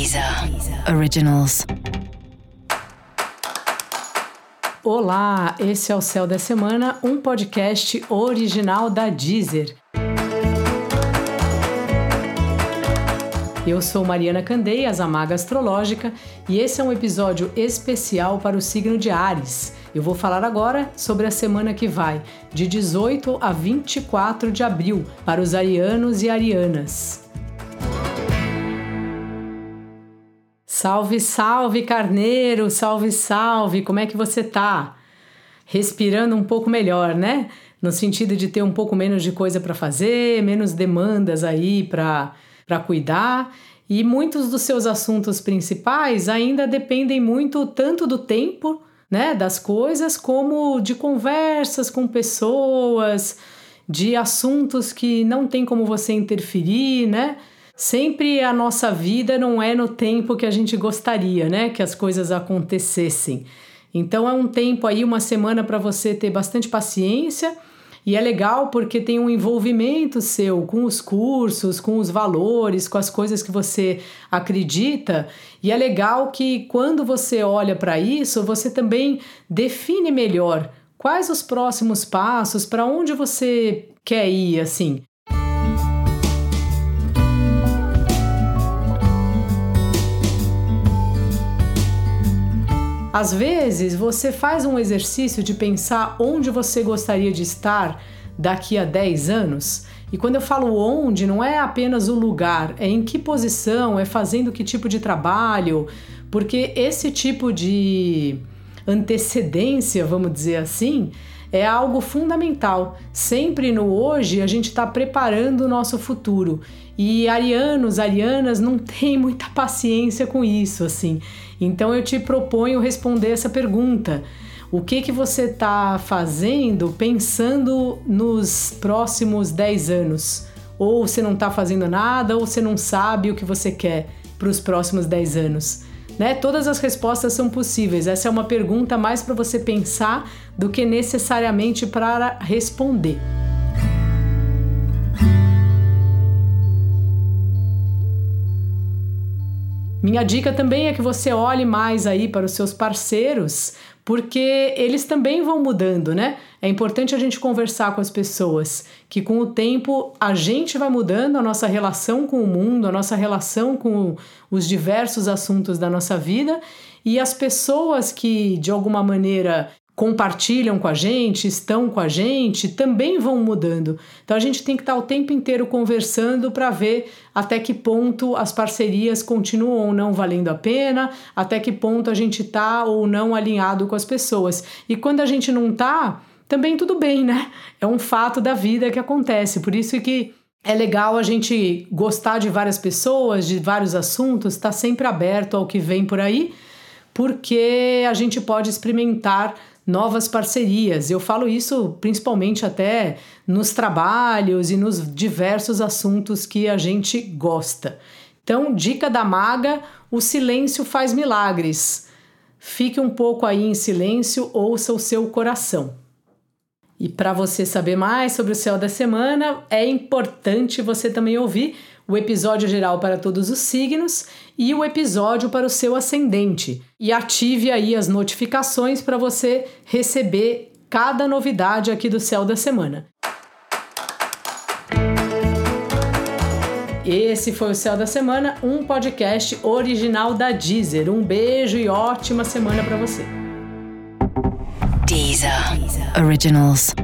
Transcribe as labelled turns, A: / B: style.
A: Deezer Originals.
B: Olá, esse é o Céu da Semana, um podcast original da Deezer. Eu sou Mariana Candeias, a Maga Astrológica, e esse é um episódio especial para o signo de Ares. Eu vou falar agora sobre a semana que vai, de 18 a 24 de abril, para os arianos e arianas. Salve, salve, carneiro! Salve, salve! Como é que você tá? Respirando um pouco melhor, né? No sentido de ter um pouco menos de coisa para fazer, menos demandas aí para cuidar. E muitos dos seus assuntos principais ainda dependem muito tanto do tempo, né, das coisas, como de conversas com pessoas, de assuntos que não tem como você interferir, né? Sempre a nossa vida não é no tempo que a gente gostaria, né? Que as coisas acontecessem. Então é um tempo aí, uma semana para você ter bastante paciência. E é legal porque tem um envolvimento seu com os cursos, com os valores, com as coisas que você acredita. E é legal que quando você olha para isso, você também define melhor quais os próximos passos, para onde você quer ir, assim. Às vezes você faz um exercício de pensar onde você gostaria de estar daqui a 10 anos. E quando eu falo onde, não é apenas o lugar, é em que posição, é fazendo que tipo de trabalho, porque esse tipo de antecedência, vamos dizer assim, é algo fundamental. Sempre no hoje a gente está preparando o nosso futuro. E arianos, arianas não têm muita paciência com isso, assim. Então eu te proponho responder essa pergunta. O que que você está fazendo pensando nos próximos 10 anos? Ou você não está fazendo nada, ou você não sabe o que você quer para os próximos 10 anos? Né? Todas as respostas são possíveis. Essa é uma pergunta mais para você pensar do que necessariamente para responder. Minha dica também é que você olhe mais aí para os seus parceiros, porque eles também vão mudando, né? É importante a gente conversar com as pessoas, que com o tempo a gente vai mudando a nossa relação com o mundo, a nossa relação com os diversos assuntos da nossa vida, e as pessoas que de alguma maneira compartilham com a gente, estão com a gente, também vão mudando. Então a gente tem que estar o tempo inteiro conversando para ver até que ponto as parcerias continuam ou não valendo a pena, até que ponto a gente está ou não alinhado com as pessoas. E quando a gente não está, também tudo bem, né? É um fato da vida que acontece. Por isso que é legal a gente gostar de várias pessoas, de vários assuntos, estar tá sempre aberto ao que vem por aí, porque a gente pode experimentar novas parcerias. Eu falo isso principalmente até nos trabalhos e nos diversos assuntos que a gente gosta. Então, dica da maga: o silêncio faz milagres. Fique um pouco aí em silêncio, ouça o seu coração. E para você saber mais sobre o céu da semana, é importante você também ouvir o episódio geral para todos os signos e o episódio para o seu ascendente. E ative aí as notificações para você receber cada novidade aqui do céu da semana. Esse foi o Céu da Semana, um podcast original da Deezer. Um beijo e ótima semana para você.
A: Deezer. Originals.